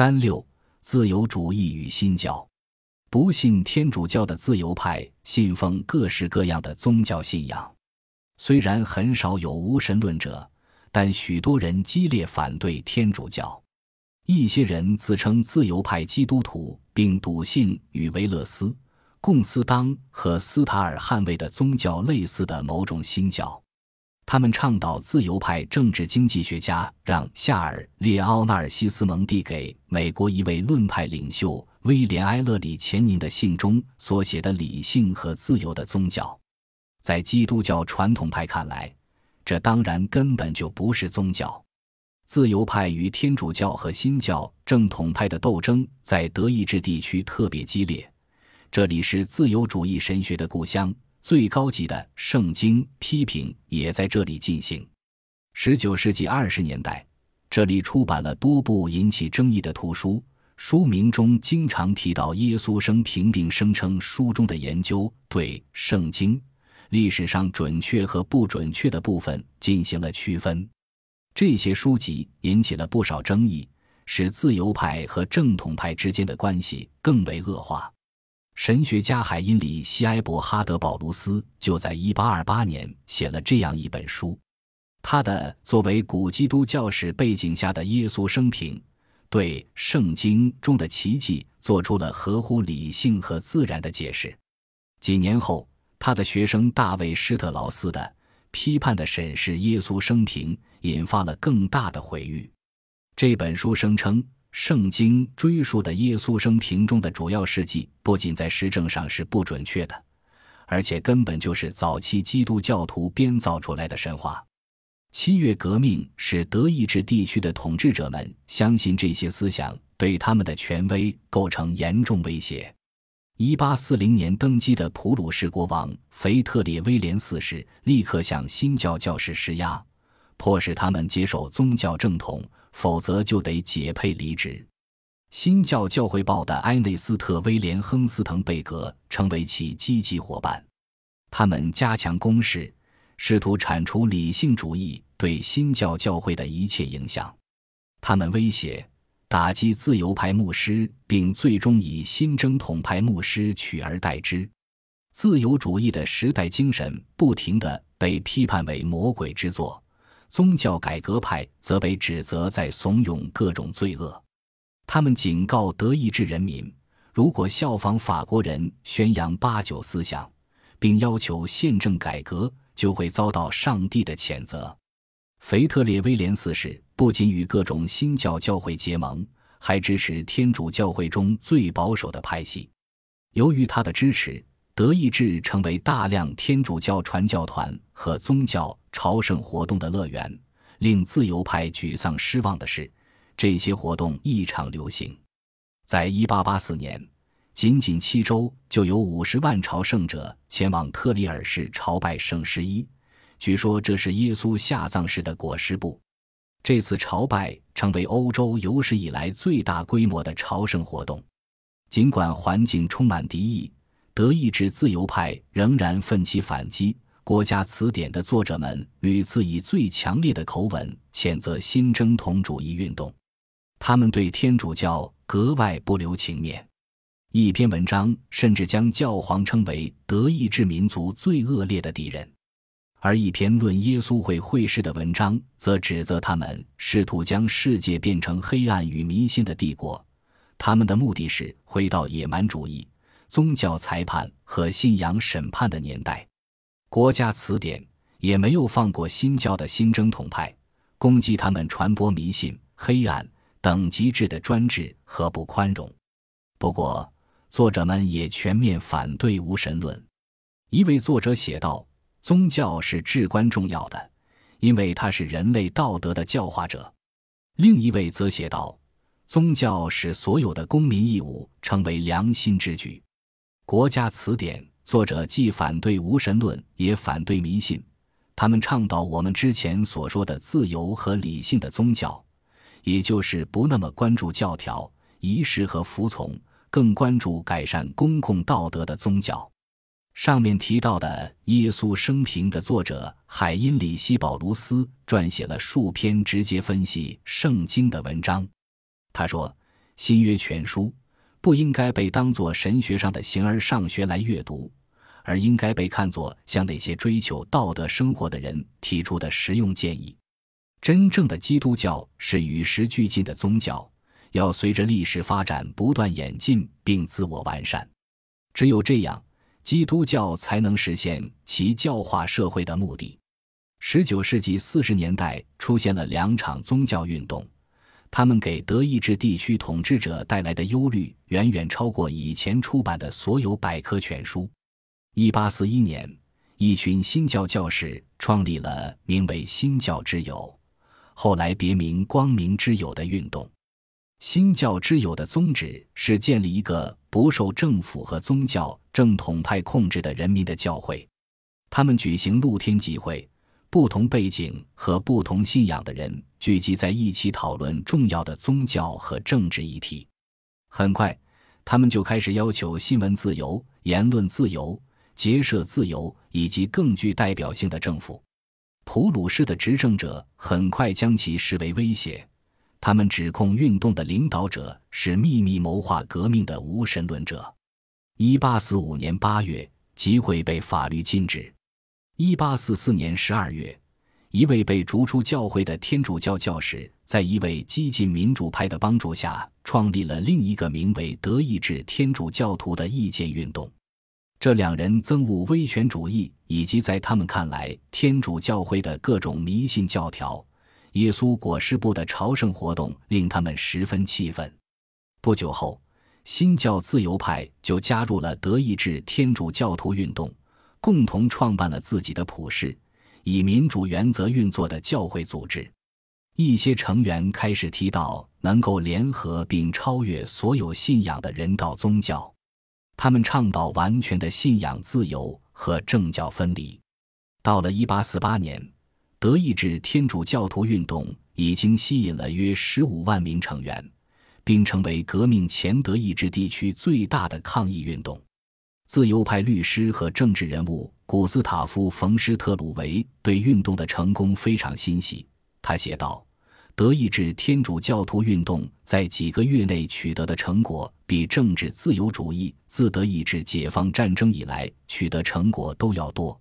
三六自由主义与新教，不信天主教的自由派信奉各式各样的宗教信仰，虽然很少有无神论者，但许多人激烈反对天主教。一些人自称自由派基督徒，并笃信与维勒斯、贡斯当和斯塔尔捍卫的宗教类似的某种新教。他们倡导自由派政治经济学家让·夏尔·列奥纳尔西斯蒙递给美国一位论派领袖威廉·埃勒里前宁的信中所写的理性和自由的宗教，在基督教传统派看来，这当然根本就不是宗教。自由派与天主教和新教正统派的斗争在德意志地区特别激烈，这里是自由主义神学的故乡。最高级的圣经批评也在这里进行。十九世纪二十年代，这里出版了多部引起争议的图书，书名中经常提到耶稣生平，并声称书中的研究对圣经历史上准确和不准确的部分进行了区分。这些书籍引起了不少争议，使自由派和正统派之间的关系更为恶化。神学家海因里希埃伯哈德保卢斯就在1828年写了这样一本书，他的作为古基督教史背景下的耶稣生平，对圣经中的奇迹做出了合乎理性和自然的解释。几年后，他的学生大卫施特劳斯的批判的审视耶稣生平，引发了更大的毁誉。这本书声称。圣经追溯的耶稣生平中的主要事迹，不仅在实证上是不准确的，而且根本就是早期基督教徒编造出来的神话。七月革命使德意志地区的统治者们相信这些思想对他们的权威构成严重威胁。一八四零年登基的普鲁士国王腓特烈威廉四世立刻向新教教士施压，迫使他们接受宗教正统。否则就得解配离职。新教教会报的埃内斯特·威廉·亨斯滕贝格成为其积极伙伴。他们加强攻势，试图铲除理性主义对新教教会的一切影响。他们威胁打击自由派牧师，并最终以新正统派牧师取而代之。自由主义的时代精神不停地被批判为魔鬼之作。宗教改革派则被指责在怂恿各种罪恶，他们警告德意志人民，如果效仿法国人宣扬八九思想，并要求宪政改革，就会遭到上帝的谴责。腓特烈威廉四世不仅与各种新教教会结盟，还支持天主教会中最保守的派系。由于他的支持，德意志成为大量天主教传教团和宗教。朝圣活动的乐园，令自由派沮丧失望的是，这些活动异常流行。在1884年，仅仅七周就有50万朝圣者前往特里尔市朝拜圣十一，据说这是耶稣下葬时的裹尸布。这次朝拜成为欧洲有史以来最大规模的朝圣活动。尽管环境充满敌意，德意志自由派仍然奋起反击。国家词典的作者们屡次以最强烈的口吻谴责新正统主义运动，他们对天主教格外不留情面。一篇文章甚至将教皇称为德意志民族最恶劣的敌人，而一篇论耶稣会会士的文章则指责他们试图将世界变成黑暗与迷信的帝国，他们的目的是回到野蛮主义、宗教裁判和信仰审判的年代。国家词典也没有放过新教的新正统派，攻击他们传播迷信、黑暗、等级制的专制和不宽容。不过，作者们也全面反对无神论。一位作者写道：“宗教是至关重要的，因为它是人类道德的教化者。”另一位则写道：“宗教使所有的公民义务成为良心之举。”国家词典。作者既反对无神论，也反对迷信。他们倡导我们之前所说的自由和理性的宗教，也就是不那么关注教条、仪式和服从，更关注改善公共道德的宗教。上面提到的《耶稣生平》的作者海因里希·保卢斯撰写了数篇直接分析圣经的文章。他说：“新约全书不应该被当作神学上的形而上学来阅读，而应该被看作向那些追求道德生活的人提出的实用建议。真正的基督教是与时俱进的宗教，要随着历史发展不断演进并自我完善。只有这样，基督教才能实现其教化社会的目的。十九世纪四十年代出现了两场宗教运动，他们给德意志地区统治者带来的忧虑远远超过以前出版的所有百科全书。一八四一年，一群新教教士创立了名为“新教之友”，后来别名“光明之友”的运动。新教之友的宗旨是建立一个不受政府和宗教正统派控制的人民的教会。他们举行露天集会。不同背景和不同信仰的人聚集在一起讨论重要的宗教和政治议题。很快，他们就开始要求新闻自由、言论自由、结社自由以及更具代表性的政府。普鲁士的执政者很快将其视为威胁，他们指控运动的领导者是秘密谋划革命的无神论者。一八四五年八月，集会被法律禁止。一八四四年十二月，一位被逐出教会的天主教教士，在一位激进民主派的帮助下，创立了另一个名为“德意志天主教徒”的意见运动。这两人憎恶威权主义，以及在他们看来天主教会的各种迷信教条。耶稣裹尸布的朝圣活动令他们十分气愤。不久后，新教自由派就加入了德意志天主教徒运动。共同创办了自己的普世、以民主原则运作的教会组织。一些成员开始提到能够联合并超越所有信仰的人道宗教。他们倡导完全的信仰自由和政教分离。到了1848年，德意志天主教徒运动已经吸引了约15万名成员，并成为革命前德意志地区最大的抗议运动。自由派律师和政治人物古斯塔夫·冯·施特鲁维对运动的成功非常欣喜。他写道：“德意志天主教徒运动在几个月内取得的成果，比政治自由主义自德意志解放战争以来取得成果都要多。